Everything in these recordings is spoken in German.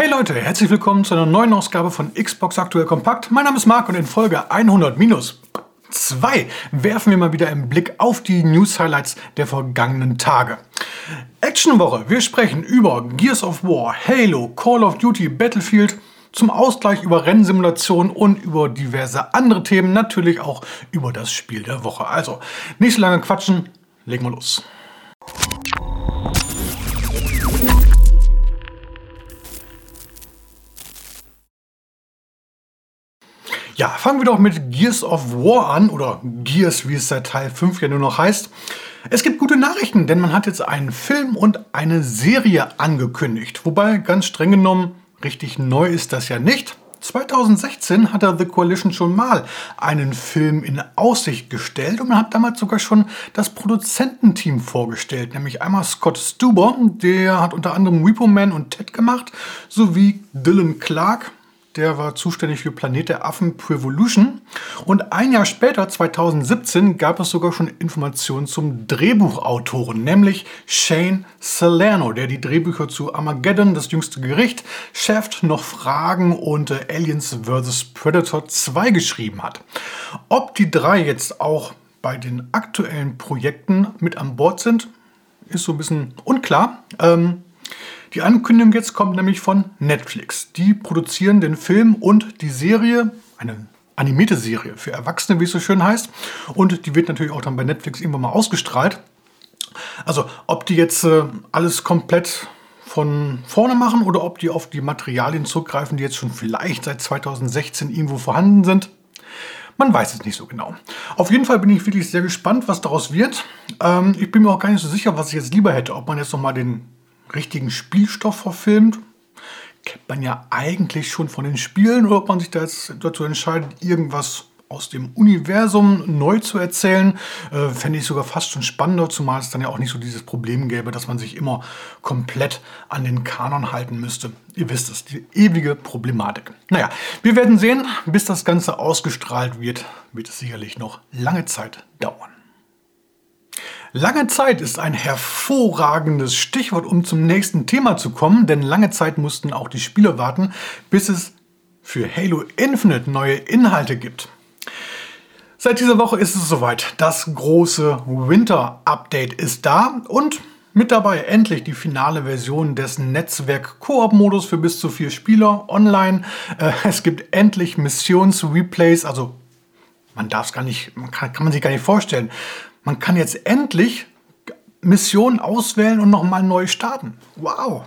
Hey Leute, herzlich willkommen zu einer neuen Ausgabe von Xbox Aktuell Kompakt. Mein Name ist Marc und in Folge 100 minus 2 werfen wir mal wieder einen Blick auf die News-Highlights der vergangenen Tage. Actionwoche, wir sprechen über Gears of War, Halo, Call of Duty, Battlefield, zum Ausgleich über Rennsimulation und über diverse andere Themen, natürlich auch über das Spiel der Woche. Also, nicht so lange quatschen, legen wir los. Ja, fangen wir doch mit Gears of War an oder Gears, wie es seit Teil 5 ja nur noch heißt. Es gibt gute Nachrichten, denn man hat jetzt einen Film und eine Serie angekündigt. Wobei ganz streng genommen richtig neu ist das ja nicht. 2016 hat er The Coalition schon mal einen Film in Aussicht gestellt und man hat damals sogar schon das Produzententeam vorgestellt, nämlich einmal Scott Stuber, der hat unter anderem Repo Man und Ted gemacht, sowie Dylan Clark, der war zuständig für Planet der Affen Prevolution. Und ein Jahr später, 2017, gab es sogar schon Informationen zum Drehbuchautoren, nämlich Shane Salerno, der die Drehbücher zu Armageddon, das jüngste Gericht, Shaft, noch Fragen und äh, Aliens vs. Predator 2 geschrieben hat. Ob die drei jetzt auch bei den aktuellen Projekten mit an Bord sind, ist so ein bisschen unklar. Ähm, die Ankündigung jetzt kommt nämlich von Netflix. Die produzieren den Film und die Serie, eine animierte Serie für Erwachsene, wie es so schön heißt. Und die wird natürlich auch dann bei Netflix irgendwann mal ausgestrahlt. Also ob die jetzt äh, alles komplett von vorne machen oder ob die auf die Materialien zurückgreifen, die jetzt schon vielleicht seit 2016 irgendwo vorhanden sind. Man weiß es nicht so genau. Auf jeden Fall bin ich wirklich sehr gespannt, was daraus wird. Ähm, ich bin mir auch gar nicht so sicher, was ich jetzt lieber hätte. Ob man jetzt nochmal den richtigen Spielstoff verfilmt. Kennt man ja eigentlich schon von den Spielen oder ob man sich dazu entscheidet, irgendwas aus dem Universum neu zu erzählen, äh, fände ich sogar fast schon spannender, zumal es dann ja auch nicht so dieses Problem gäbe, dass man sich immer komplett an den Kanon halten müsste. Ihr wisst es, die ewige Problematik. Naja, wir werden sehen, bis das Ganze ausgestrahlt wird, wird es sicherlich noch lange Zeit dauern. Lange Zeit ist ein hervorragendes Stichwort, um zum nächsten Thema zu kommen, denn lange Zeit mussten auch die Spieler warten, bis es für Halo Infinite neue Inhalte gibt. Seit dieser Woche ist es soweit. Das große Winter-Update ist da und mit dabei endlich die finale Version des Netzwerk-Koop-Modus für bis zu vier Spieler online. Äh, es gibt endlich Missions-Replays, also man darf es gar nicht, kann, kann man sich gar nicht vorstellen. Man kann jetzt endlich Missionen auswählen und nochmal neu starten. Wow,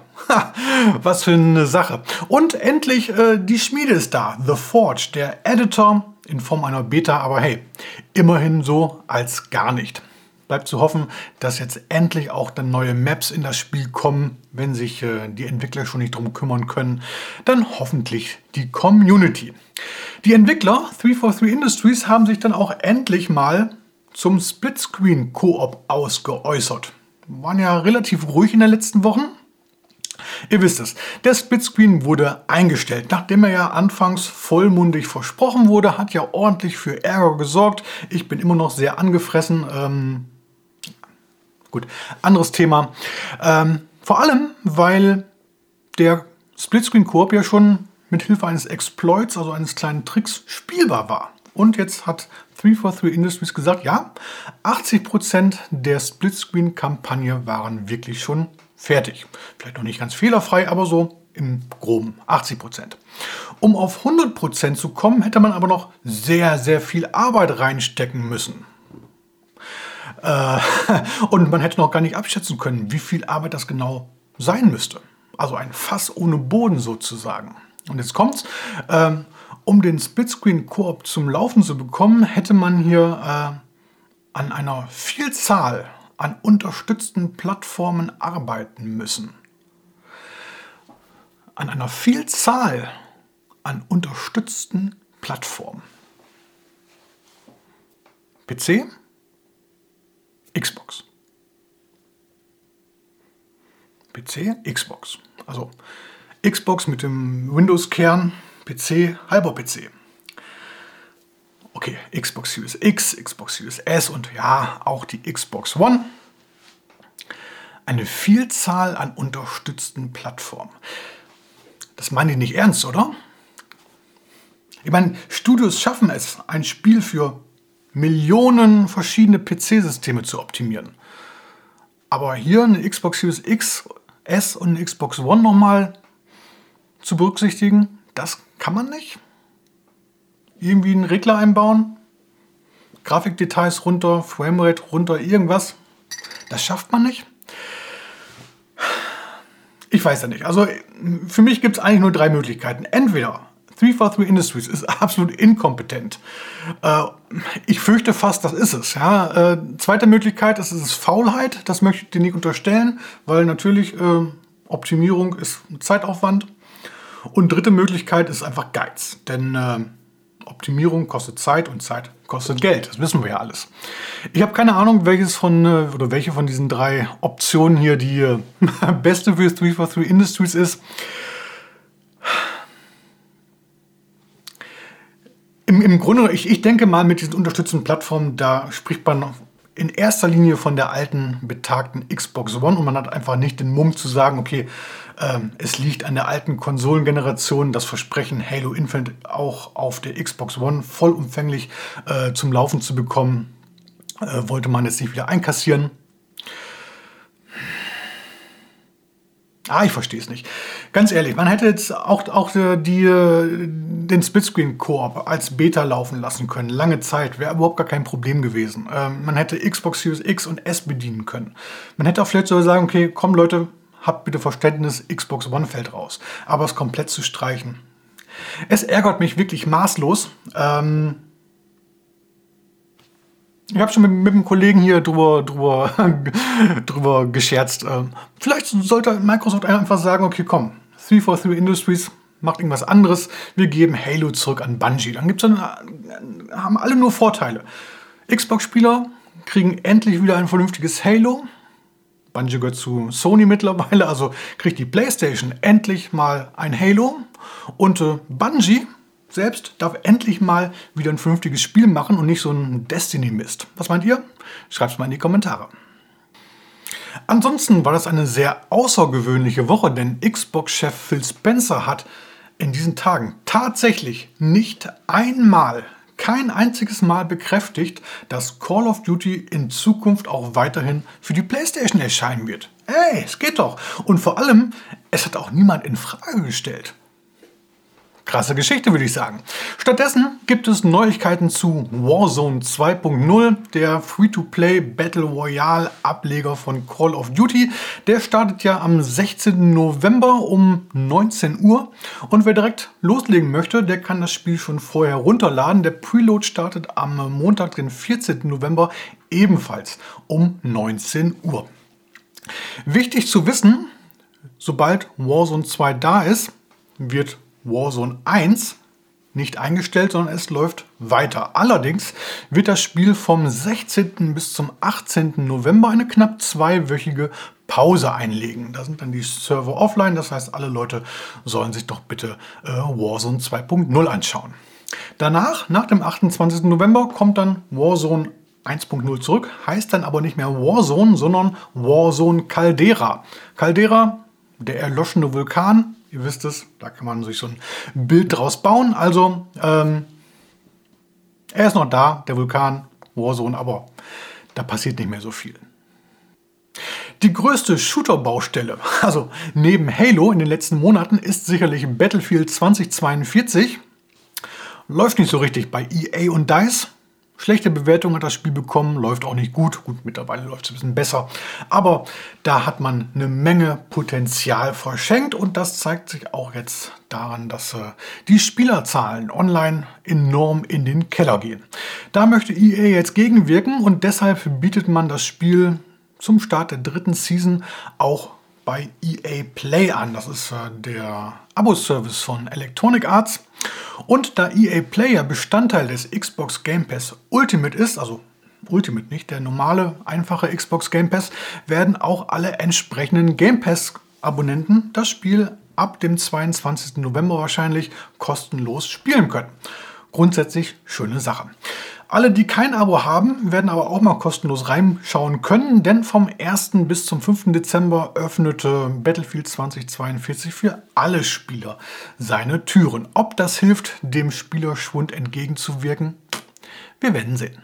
was für eine Sache. Und endlich äh, die Schmiede ist da. The Forge, der Editor in Form einer Beta, aber hey, immerhin so als gar nicht. Bleibt zu hoffen, dass jetzt endlich auch dann neue Maps in das Spiel kommen, wenn sich äh, die Entwickler schon nicht drum kümmern können. Dann hoffentlich die Community. Die Entwickler 343 Industries haben sich dann auch endlich mal zum Splitscreen-Koop ausgeäußert. Waren ja relativ ruhig in den letzten Wochen. Ihr wisst es, der Splitscreen wurde eingestellt. Nachdem er ja anfangs vollmundig versprochen wurde, hat ja ordentlich für Ärger gesorgt. Ich bin immer noch sehr angefressen. Ähm, gut, anderes Thema. Ähm, vor allem, weil der Splitscreen Koop ja schon mit Hilfe eines Exploits, also eines kleinen Tricks, spielbar war. Und jetzt hat 343 Industries gesagt, ja, 80% der Splitscreen-Kampagne waren wirklich schon fertig. Vielleicht noch nicht ganz fehlerfrei, aber so im groben 80%. Um auf 100% zu kommen, hätte man aber noch sehr, sehr viel Arbeit reinstecken müssen. Äh, und man hätte noch gar nicht abschätzen können, wie viel Arbeit das genau sein müsste. Also ein Fass ohne Boden sozusagen. Und jetzt kommt's. Ähm, um den Splitscreen-Koop zum Laufen zu bekommen, hätte man hier äh, an einer Vielzahl an unterstützten Plattformen arbeiten müssen. An einer Vielzahl an unterstützten Plattformen. PC, Xbox. PC, Xbox. Also Xbox mit dem Windows-Kern PC, halber PC. Okay, Xbox Series X, Xbox Series S und ja, auch die Xbox One. Eine Vielzahl an unterstützten Plattformen. Das meinen die nicht ernst, oder? Ich meine, Studios schaffen es, ein Spiel für Millionen verschiedene PC-Systeme zu optimieren. Aber hier eine Xbox Series X, S und eine Xbox One nochmal zu berücksichtigen, das kann man nicht. Irgendwie einen Regler einbauen, Grafikdetails runter, Framerate runter, irgendwas. Das schafft man nicht. Ich weiß ja nicht. Also für mich gibt es eigentlich nur drei Möglichkeiten. Entweder 343 Industries ist absolut inkompetent. Äh, ich fürchte fast, das ist es. Ja. Äh, zweite Möglichkeit ist, es Faulheit. Das möchte ich dir nicht unterstellen, weil natürlich äh, Optimierung ist Zeitaufwand. Und dritte Möglichkeit ist einfach Geiz. Denn äh, Optimierung kostet Zeit und Zeit kostet Geld. Das wissen wir ja alles. Ich habe keine Ahnung, welches von äh, oder welche von diesen drei Optionen hier die äh, beste für 343 Industries ist. Im, Im Grunde, ich, ich denke mal, mit diesen unterstützenden Plattformen, da spricht man in erster Linie von der alten, betagten Xbox One und man hat einfach nicht den Mumm zu sagen, okay, ähm, es liegt an der alten Konsolengeneration, das Versprechen Halo Infinite auch auf der Xbox One vollumfänglich äh, zum Laufen zu bekommen, äh, wollte man jetzt nicht wieder einkassieren. Ah, ich verstehe es nicht. Ganz ehrlich, man hätte jetzt auch, auch die, den Splitscreen-Koop als Beta laufen lassen können. Lange Zeit. Wäre überhaupt gar kein Problem gewesen. Ähm, man hätte Xbox Series X und S bedienen können. Man hätte auch vielleicht so sagen, okay, komm Leute, habt bitte Verständnis, Xbox One fällt raus. Aber es komplett zu streichen. Es ärgert mich wirklich maßlos. Ähm, ich habe schon mit, mit einem Kollegen hier drüber, drüber, drüber gescherzt. Ähm, vielleicht sollte Microsoft einfach sagen, okay, komm, 343 Industries macht irgendwas anderes. Wir geben Halo zurück an Bungie. Dann gibt's dann, äh, haben alle nur Vorteile. Xbox-Spieler kriegen endlich wieder ein vernünftiges Halo. Bungie gehört zu Sony mittlerweile, also kriegt die PlayStation endlich mal ein Halo. Und äh, Bungie selbst darf endlich mal wieder ein vernünftiges Spiel machen und nicht so ein Destiny-Mist. Was meint ihr? Schreibt es mal in die Kommentare. Ansonsten war das eine sehr außergewöhnliche Woche, denn Xbox-Chef Phil Spencer hat in diesen Tagen tatsächlich nicht einmal, kein einziges Mal bekräftigt, dass Call of Duty in Zukunft auch weiterhin für die PlayStation erscheinen wird. Ey, es geht doch. Und vor allem, es hat auch niemand in Frage gestellt. Krasse Geschichte, würde ich sagen. Stattdessen gibt es Neuigkeiten zu Warzone 2.0, der Free-to-Play Battle Royale Ableger von Call of Duty. Der startet ja am 16. November um 19 Uhr. Und wer direkt loslegen möchte, der kann das Spiel schon vorher runterladen. Der Preload startet am Montag, den 14. November, ebenfalls um 19 Uhr. Wichtig zu wissen, sobald Warzone 2 da ist, wird Warzone 1 nicht eingestellt, sondern es läuft weiter. Allerdings wird das Spiel vom 16. bis zum 18. November eine knapp zweiwöchige Pause einlegen. Da sind dann die Server offline, das heißt, alle Leute sollen sich doch bitte äh, Warzone 2.0 anschauen. Danach, nach dem 28. November, kommt dann Warzone 1.0 zurück, heißt dann aber nicht mehr Warzone, sondern Warzone Caldera. Caldera, der erloschene Vulkan, Ihr wisst es, da kann man sich so ein Bild draus bauen. Also, ähm, er ist noch da, der Vulkan, Warzone, aber da passiert nicht mehr so viel. Die größte Shooter-Baustelle, also neben Halo in den letzten Monaten, ist sicherlich Battlefield 2042. Läuft nicht so richtig bei EA und DICE. Schlechte Bewertung hat das Spiel bekommen, läuft auch nicht gut. Gut, mittlerweile läuft es ein bisschen besser. Aber da hat man eine Menge Potenzial verschenkt und das zeigt sich auch jetzt daran, dass äh, die Spielerzahlen online enorm in den Keller gehen. Da möchte EA jetzt gegenwirken und deshalb bietet man das Spiel zum Start der dritten Season auch bei EA Play an. Das ist äh, der Abo-Service von Electronic Arts. Und da EA Player Bestandteil des Xbox Game Pass Ultimate ist, also Ultimate nicht, der normale, einfache Xbox Game Pass, werden auch alle entsprechenden Game Pass-Abonnenten das Spiel ab dem 22. November wahrscheinlich kostenlos spielen können. Grundsätzlich schöne Sache. Alle, die kein Abo haben, werden aber auch mal kostenlos reinschauen können, denn vom 1. bis zum 5. Dezember öffnete Battlefield 2042 für alle Spieler seine Türen. Ob das hilft, dem Spielerschwund entgegenzuwirken, wir werden sehen.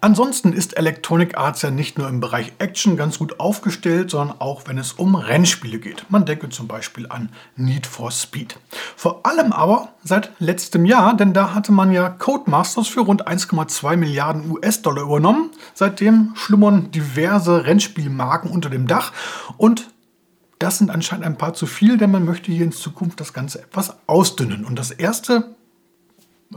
Ansonsten ist Electronic Arts ja nicht nur im Bereich Action ganz gut aufgestellt, sondern auch wenn es um Rennspiele geht. Man denke zum Beispiel an Need for Speed. Vor allem aber seit letztem Jahr, denn da hatte man ja Codemasters für rund 1,2 Milliarden US-Dollar übernommen. Seitdem schlummern diverse Rennspielmarken unter dem Dach und das sind anscheinend ein paar zu viel, denn man möchte hier in Zukunft das Ganze etwas ausdünnen. Und das erste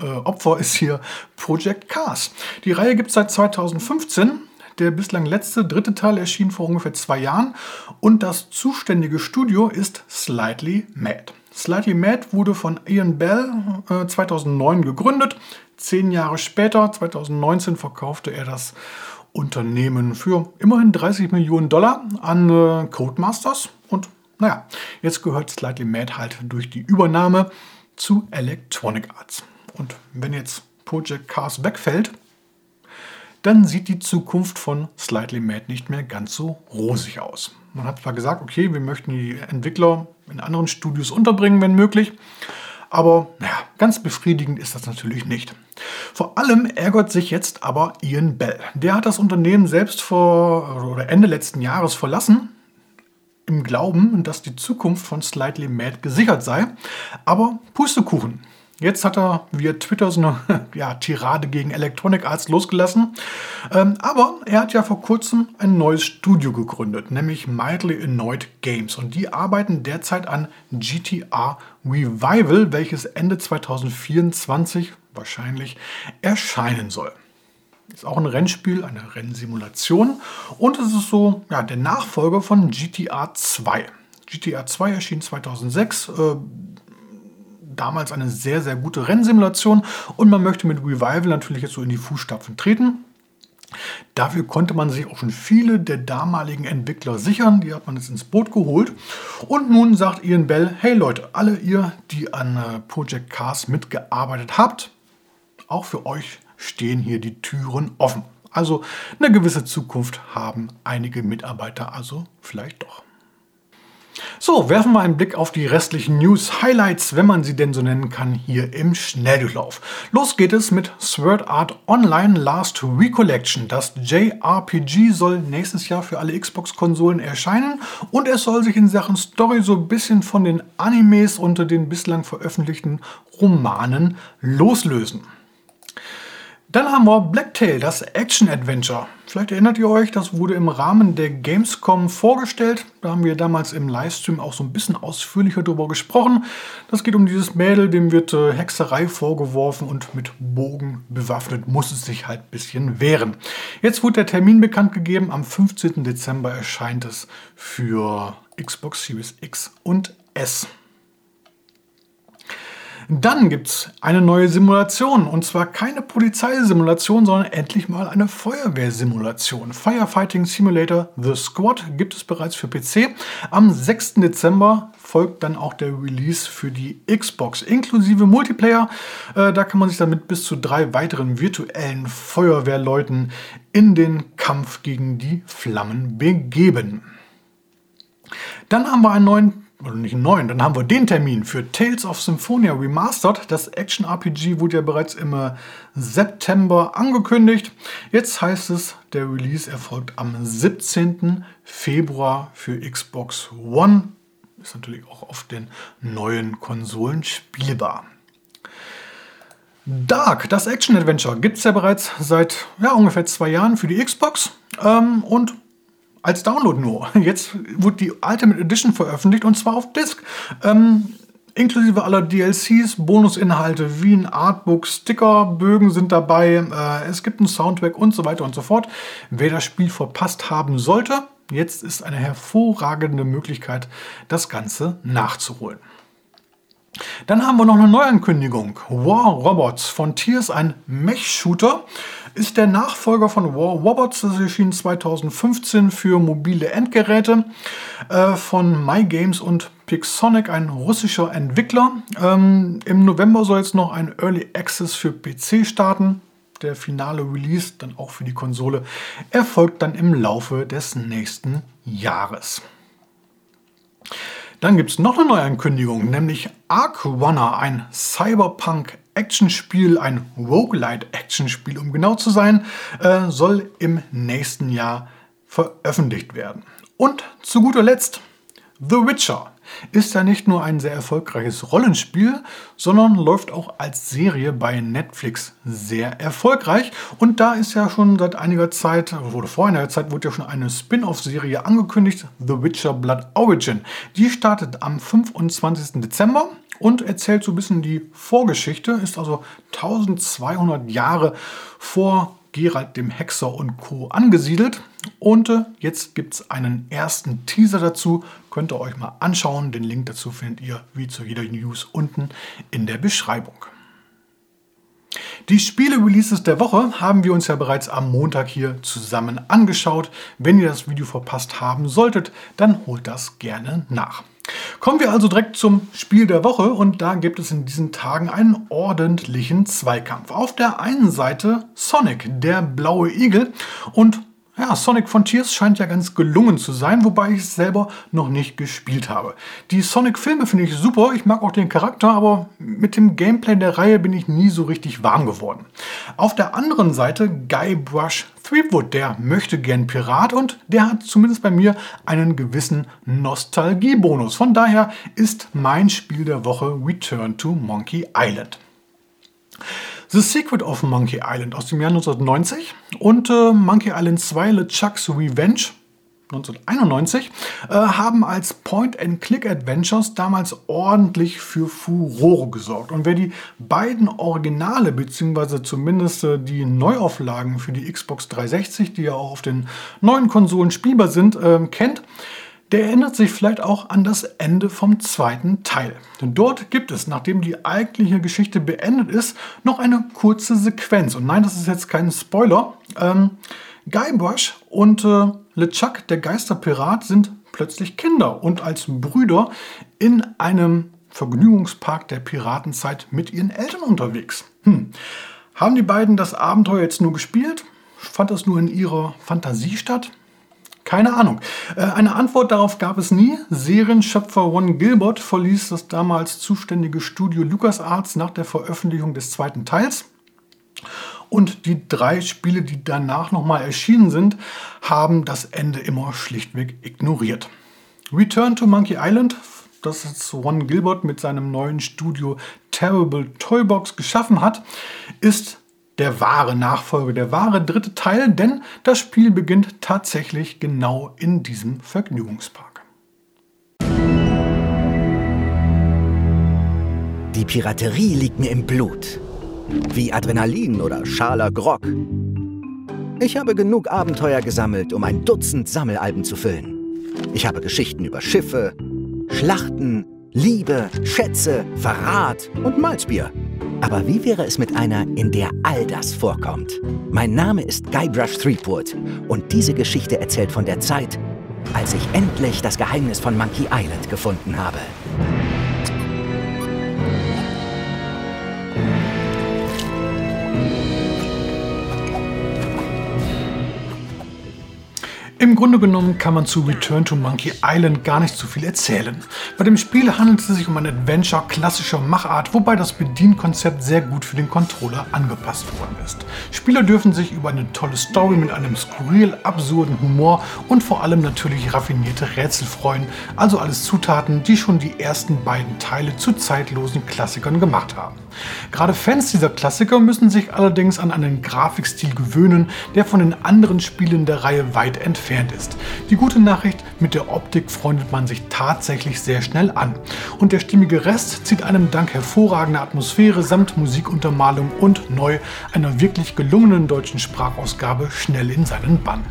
äh, Opfer ist hier Project Cars. Die Reihe gibt es seit 2015. Der bislang letzte, dritte Teil erschien vor ungefähr zwei Jahren und das zuständige Studio ist Slightly Mad. Slightly Mad wurde von Ian Bell äh, 2009 gegründet. Zehn Jahre später, 2019, verkaufte er das Unternehmen für immerhin 30 Millionen Dollar an äh, Codemasters. Und naja, jetzt gehört Slightly Mad halt durch die Übernahme zu Electronic Arts. Und wenn jetzt Project Cars wegfällt, dann sieht die Zukunft von Slightly Mad nicht mehr ganz so rosig aus. Man hat zwar gesagt, okay, wir möchten die Entwickler in anderen Studios unterbringen, wenn möglich, aber naja, ganz befriedigend ist das natürlich nicht. Vor allem ärgert sich jetzt aber Ian Bell. Der hat das Unternehmen selbst vor oder Ende letzten Jahres verlassen, im Glauben, dass die Zukunft von Slightly Mad gesichert sei. Aber Pustekuchen. Jetzt hat er via Twitter so eine ja, Tirade gegen Electronic Arts losgelassen. Ähm, aber er hat ja vor kurzem ein neues Studio gegründet, nämlich Mildly Annoyed Games. Und die arbeiten derzeit an GTA Revival, welches Ende 2024 wahrscheinlich erscheinen soll. Ist auch ein Rennspiel, eine Rennsimulation. Und es ist so ja, der Nachfolger von GTA 2. GTA 2 erschien 2006. Äh, damals eine sehr, sehr gute Rennsimulation und man möchte mit Revival natürlich jetzt so in die Fußstapfen treten. Dafür konnte man sich auch schon viele der damaligen Entwickler sichern. Die hat man jetzt ins Boot geholt. Und nun sagt Ian Bell, hey Leute, alle ihr, die an äh, Project Cars mitgearbeitet habt, auch für euch stehen hier die Türen offen. Also eine gewisse Zukunft haben einige Mitarbeiter also vielleicht doch. So, werfen wir einen Blick auf die restlichen News-Highlights, wenn man sie denn so nennen kann, hier im Schnelldurchlauf. Los geht es mit Sword Art Online Last Recollection. Das JRPG soll nächstes Jahr für alle Xbox-Konsolen erscheinen und es soll sich in Sachen Story so ein bisschen von den Animes unter den bislang veröffentlichten Romanen loslösen. Dann haben wir Blacktail, das Action-Adventure. Vielleicht erinnert ihr euch, das wurde im Rahmen der Gamescom vorgestellt. Da haben wir damals im Livestream auch so ein bisschen ausführlicher darüber gesprochen. Das geht um dieses Mädel, dem wird äh, Hexerei vorgeworfen und mit Bogen bewaffnet muss es sich halt ein bisschen wehren. Jetzt wurde der Termin bekannt gegeben. Am 15. Dezember erscheint es für Xbox Series X und S. Dann gibt es eine neue Simulation und zwar keine Polizeisimulation, sondern endlich mal eine Feuerwehrsimulation. Firefighting Simulator The Squad gibt es bereits für PC. Am 6. Dezember folgt dann auch der Release für die Xbox inklusive Multiplayer. Äh, da kann man sich dann mit bis zu drei weiteren virtuellen Feuerwehrleuten in den Kampf gegen die Flammen begeben. Dann haben wir einen neuen oder nicht einen neuen, dann haben wir den Termin für Tales of Symphonia Remastered. Das Action-RPG wurde ja bereits im äh, September angekündigt. Jetzt heißt es, der Release erfolgt am 17. Februar für Xbox One. Ist natürlich auch auf den neuen Konsolen spielbar. Dark, das Action-Adventure, gibt es ja bereits seit ja, ungefähr zwei Jahren für die Xbox. Ähm, und als Download nur. Jetzt wurde die Ultimate Edition veröffentlicht und zwar auf Disc. Ähm, inklusive aller DLCs, Bonusinhalte wie ein Artbook, Sticker, Bögen sind dabei, äh, es gibt einen Soundtrack und so weiter und so fort. Wer das Spiel verpasst haben sollte, jetzt ist eine hervorragende Möglichkeit, das Ganze nachzuholen. Dann haben wir noch eine Neuankündigung. War Robots von Tears, ein Mech-Shooter ist der Nachfolger von War Robots. Das erschien 2015 für mobile Endgeräte äh, von MyGames und Pixonic, ein russischer Entwickler. Ähm, Im November soll jetzt noch ein Early Access für PC starten. der finale Release, dann auch für die Konsole, erfolgt dann im Laufe des nächsten Jahres. Dann gibt es noch eine Neuankündigung, nämlich Ark Runner, ein Cyberpunk Actionspiel, ein Roguelite-Actionspiel, um genau zu sein, äh, soll im nächsten Jahr veröffentlicht werden. Und zu guter Letzt The Witcher ist ja nicht nur ein sehr erfolgreiches Rollenspiel, sondern läuft auch als Serie bei Netflix sehr erfolgreich. Und da ist ja schon seit einiger Zeit, wurde vor einiger Zeit, wurde ja schon eine Spin-off-Serie angekündigt, The Witcher Blood Origin. Die startet am 25. Dezember und erzählt so ein bisschen die Vorgeschichte, ist also 1200 Jahre vor Gerald dem Hexer und Co. angesiedelt. Und äh, jetzt gibt es einen ersten Teaser dazu. Könnt ihr euch mal anschauen. Den Link dazu findet ihr wie zu jeder News unten in der Beschreibung. Die Spiele-Releases der Woche haben wir uns ja bereits am Montag hier zusammen angeschaut. Wenn ihr das Video verpasst haben solltet, dann holt das gerne nach. Kommen wir also direkt zum Spiel der Woche und da gibt es in diesen Tagen einen ordentlichen Zweikampf. Auf der einen Seite Sonic, der blaue Igel und ja, Sonic Frontiers scheint ja ganz gelungen zu sein, wobei ich es selber noch nicht gespielt habe. Die Sonic-Filme finde ich super, ich mag auch den Charakter, aber mit dem Gameplay der Reihe bin ich nie so richtig warm geworden. Auf der anderen Seite Guybrush Threepwood, der möchte gern Pirat und der hat zumindest bei mir einen gewissen Nostalgiebonus. Von daher ist mein Spiel der Woche Return to Monkey Island. The Secret of Monkey Island aus dem Jahr 1990 und äh, Monkey Island 2 LeChuck's Revenge 1991 äh, haben als Point-and-Click-Adventures damals ordentlich für Furore gesorgt. Und wer die beiden Originale bzw. zumindest äh, die Neuauflagen für die Xbox 360, die ja auch auf den neuen Konsolen spielbar sind, äh, kennt, der erinnert sich vielleicht auch an das Ende vom zweiten Teil. Denn dort gibt es, nachdem die eigentliche Geschichte beendet ist, noch eine kurze Sequenz. Und nein, das ist jetzt kein Spoiler. Ähm, Guybrush und äh, LeChuck, der Geisterpirat, sind plötzlich Kinder und als Brüder in einem Vergnügungspark der Piratenzeit mit ihren Eltern unterwegs. Hm. Haben die beiden das Abenteuer jetzt nur gespielt? Fand das nur in ihrer Fantasie statt? Keine Ahnung. Äh, eine Antwort darauf gab es nie. Serienschöpfer Ron Gilbert verließ das damals zuständige Studio LucasArts nach der Veröffentlichung des zweiten Teils. Und die drei Spiele, die danach nochmal erschienen sind, haben das Ende immer schlichtweg ignoriert. Return to Monkey Island, das jetzt Ron Gilbert mit seinem neuen Studio Terrible Toybox geschaffen hat, ist der wahre Nachfolger, der wahre dritte Teil, denn das Spiel beginnt tatsächlich genau in diesem Vergnügungspark. Die Piraterie liegt mir im Blut. Wie Adrenalin oder schaler Grog. Ich habe genug Abenteuer gesammelt, um ein Dutzend Sammelalben zu füllen. Ich habe Geschichten über Schiffe, Schlachten, Liebe, Schätze, Verrat und Malzbier. Aber wie wäre es mit einer, in der all das vorkommt? Mein Name ist Guybrush Threepwood und diese Geschichte erzählt von der Zeit, als ich endlich das Geheimnis von Monkey Island gefunden habe. Im Grunde genommen kann man zu Return to Monkey Island gar nicht so viel erzählen. Bei dem Spiel handelt es sich um ein Adventure klassischer Machart, wobei das Bedienkonzept sehr gut für den Controller angepasst worden ist. Spieler dürfen sich über eine tolle Story mit einem skurril absurden Humor und vor allem natürlich raffinierte Rätsel freuen, also alles Zutaten, die schon die ersten beiden Teile zu zeitlosen Klassikern gemacht haben. Gerade Fans dieser Klassiker müssen sich allerdings an einen Grafikstil gewöhnen, der von den anderen Spielen der Reihe weit entfernt ist. Die gute Nachricht, mit der Optik freundet man sich tatsächlich sehr schnell an. Und der stimmige Rest zieht einem dank hervorragender Atmosphäre samt Musikuntermalung und neu einer wirklich gelungenen deutschen Sprachausgabe schnell in seinen Bann.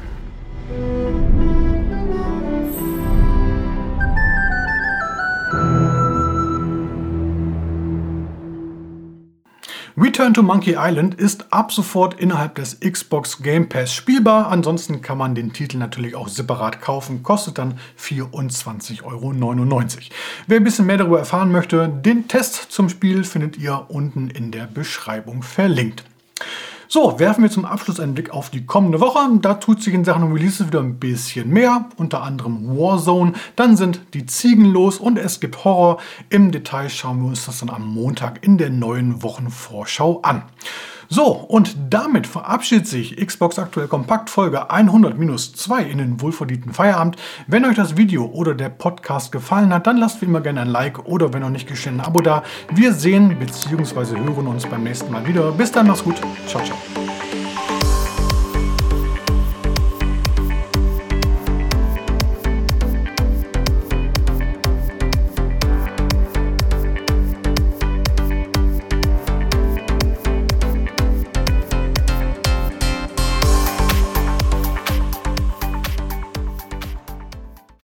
Return to Monkey Island ist ab sofort innerhalb des Xbox Game Pass spielbar. Ansonsten kann man den Titel natürlich auch separat kaufen. Kostet dann 24,99 Euro. Wer ein bisschen mehr darüber erfahren möchte, den Test zum Spiel findet ihr unten in der Beschreibung verlinkt. So, werfen wir zum Abschluss einen Blick auf die kommende Woche. Da tut sich in Sachen Releases wieder ein bisschen mehr, unter anderem Warzone. Dann sind die Ziegen los und es gibt Horror. Im Detail schauen wir uns das dann am Montag in der neuen Wochenvorschau an. So, und damit verabschiedet sich Xbox Aktuell Kompakt Folge 100-2 in den wohlverdienten Feierabend. Wenn euch das Video oder der Podcast gefallen hat, dann lasst wie immer gerne ein Like oder wenn noch nicht geschehen, ein Abo da. Wir sehen bzw. hören uns beim nächsten Mal wieder. Bis dann, macht's gut. Ciao, ciao.